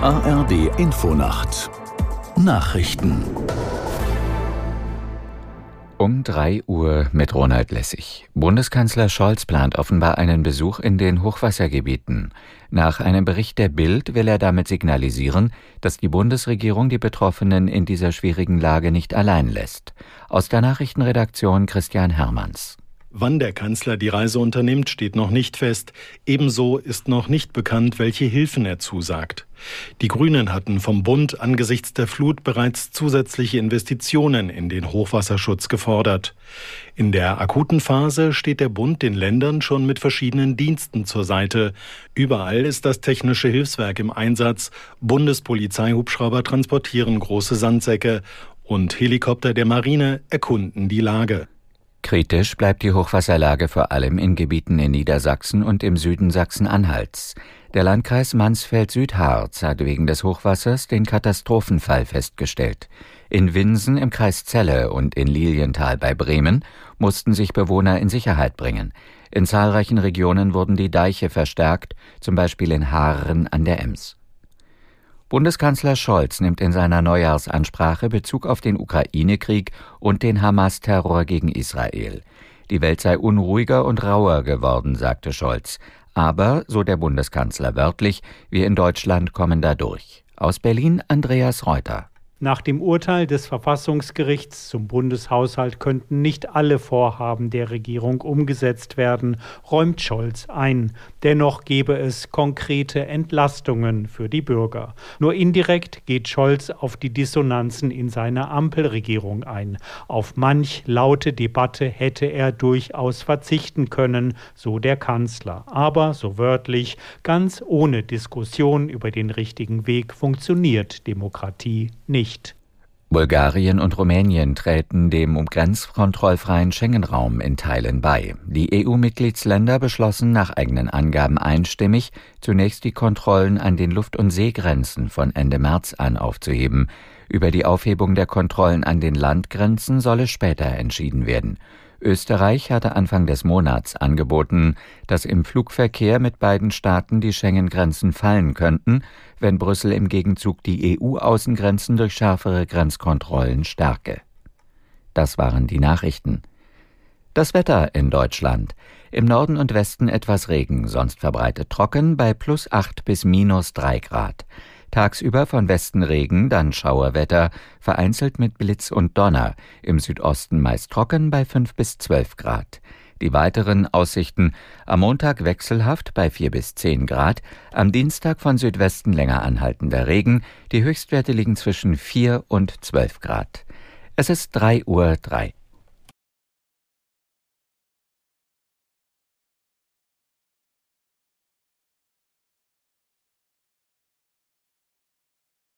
ARD Infonacht Nachrichten um 3 Uhr mit Ronald Lessig. Bundeskanzler Scholz plant offenbar einen Besuch in den Hochwassergebieten. Nach einem Bericht der Bild will er damit signalisieren, dass die Bundesregierung die Betroffenen in dieser schwierigen Lage nicht allein lässt. Aus der Nachrichtenredaktion Christian Hermanns. Wann der Kanzler die Reise unternimmt, steht noch nicht fest. Ebenso ist noch nicht bekannt, welche Hilfen er zusagt. Die Grünen hatten vom Bund angesichts der Flut bereits zusätzliche Investitionen in den Hochwasserschutz gefordert. In der akuten Phase steht der Bund den Ländern schon mit verschiedenen Diensten zur Seite. Überall ist das technische Hilfswerk im Einsatz. Bundespolizeihubschrauber transportieren große Sandsäcke und Helikopter der Marine erkunden die Lage. Kritisch bleibt die Hochwasserlage vor allem in Gebieten in Niedersachsen und im Süden Sachsen-Anhalts. Der Landkreis Mansfeld-Südharz hat wegen des Hochwassers den Katastrophenfall festgestellt. In Winsen im Kreis Celle und in Lilienthal bei Bremen mussten sich Bewohner in Sicherheit bringen. In zahlreichen Regionen wurden die Deiche verstärkt, zum Beispiel in Haaren an der Ems. Bundeskanzler Scholz nimmt in seiner Neujahrsansprache Bezug auf den Ukraine-Krieg und den Hamas-Terror gegen Israel. Die Welt sei unruhiger und rauer geworden, sagte Scholz. Aber, so der Bundeskanzler wörtlich, wir in Deutschland kommen da durch. Aus Berlin Andreas Reuter. Nach dem Urteil des Verfassungsgerichts zum Bundeshaushalt könnten nicht alle Vorhaben der Regierung umgesetzt werden, räumt Scholz ein. Dennoch gebe es konkrete Entlastungen für die Bürger. Nur indirekt geht Scholz auf die Dissonanzen in seiner Ampelregierung ein. Auf manch laute Debatte hätte er durchaus verzichten können, so der Kanzler. Aber, so wörtlich, ganz ohne Diskussion über den richtigen Weg funktioniert Demokratie nicht nicht. Bulgarien und Rumänien treten dem grenzkontrollfreien Schengen-Raum in Teilen bei. Die EU-Mitgliedsländer beschlossen nach eigenen Angaben einstimmig, zunächst die Kontrollen an den Luft- und Seegrenzen von Ende März an aufzuheben. Über die Aufhebung der Kontrollen an den Landgrenzen solle später entschieden werden. Österreich hatte Anfang des Monats angeboten, dass im Flugverkehr mit beiden Staaten die Schengen-Grenzen fallen könnten, wenn Brüssel im Gegenzug die EU-Außengrenzen durch schärfere Grenzkontrollen stärke. Das waren die Nachrichten. Das Wetter in Deutschland. Im Norden und Westen etwas Regen, sonst verbreitet trocken bei plus acht bis minus drei Grad. Tagsüber von Westen Regen, dann Schauerwetter, vereinzelt mit Blitz und Donner, im Südosten meist trocken bei 5 bis 12 Grad. Die weiteren Aussichten am Montag wechselhaft bei 4 bis 10 Grad, am Dienstag von Südwesten länger anhaltender Regen, die Höchstwerte liegen zwischen 4 und 12 Grad. Es ist 3 Uhr 3.